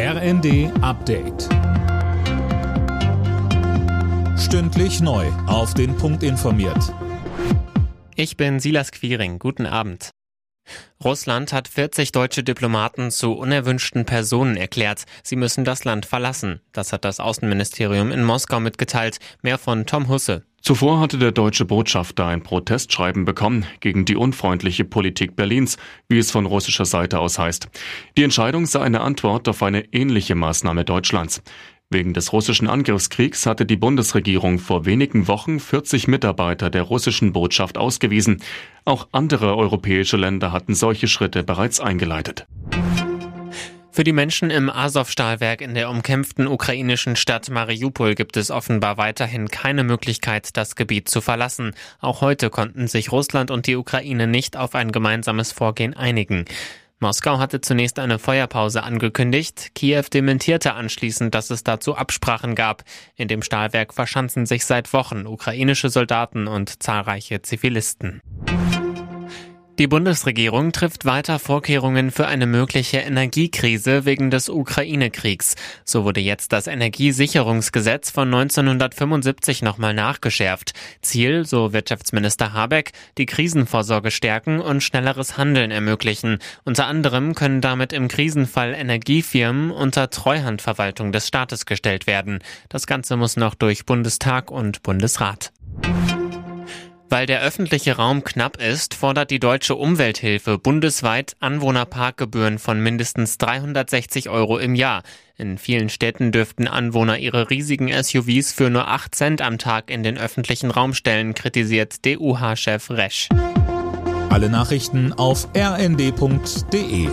RND Update. Stündlich neu. Auf den Punkt informiert. Ich bin Silas Quiring. Guten Abend. Russland hat 40 deutsche Diplomaten zu unerwünschten Personen erklärt. Sie müssen das Land verlassen. Das hat das Außenministerium in Moskau mitgeteilt. Mehr von Tom Husse. Zuvor hatte der deutsche Botschafter ein Protestschreiben bekommen gegen die unfreundliche Politik Berlins, wie es von russischer Seite aus heißt. Die Entscheidung sei eine Antwort auf eine ähnliche Maßnahme Deutschlands. Wegen des russischen Angriffskriegs hatte die Bundesregierung vor wenigen Wochen 40 Mitarbeiter der russischen Botschaft ausgewiesen. Auch andere europäische Länder hatten solche Schritte bereits eingeleitet. Für die Menschen im Azov-Stahlwerk in der umkämpften ukrainischen Stadt Mariupol gibt es offenbar weiterhin keine Möglichkeit, das Gebiet zu verlassen. Auch heute konnten sich Russland und die Ukraine nicht auf ein gemeinsames Vorgehen einigen. Moskau hatte zunächst eine Feuerpause angekündigt. Kiew dementierte anschließend, dass es dazu Absprachen gab. In dem Stahlwerk verschanzen sich seit Wochen ukrainische Soldaten und zahlreiche Zivilisten. Die Bundesregierung trifft weiter Vorkehrungen für eine mögliche Energiekrise wegen des Ukraine-Kriegs. So wurde jetzt das Energiesicherungsgesetz von 1975 nochmal nachgeschärft. Ziel, so Wirtschaftsminister Habeck, die Krisenvorsorge stärken und schnelleres Handeln ermöglichen. Unter anderem können damit im Krisenfall Energiefirmen unter Treuhandverwaltung des Staates gestellt werden. Das Ganze muss noch durch Bundestag und Bundesrat. Weil der öffentliche Raum knapp ist, fordert die Deutsche Umwelthilfe bundesweit Anwohnerparkgebühren von mindestens 360 Euro im Jahr. In vielen Städten dürften Anwohner ihre riesigen SUVs für nur 8 Cent am Tag in den öffentlichen Raum stellen, kritisiert DUH-Chef Resch. Alle Nachrichten auf rnd.de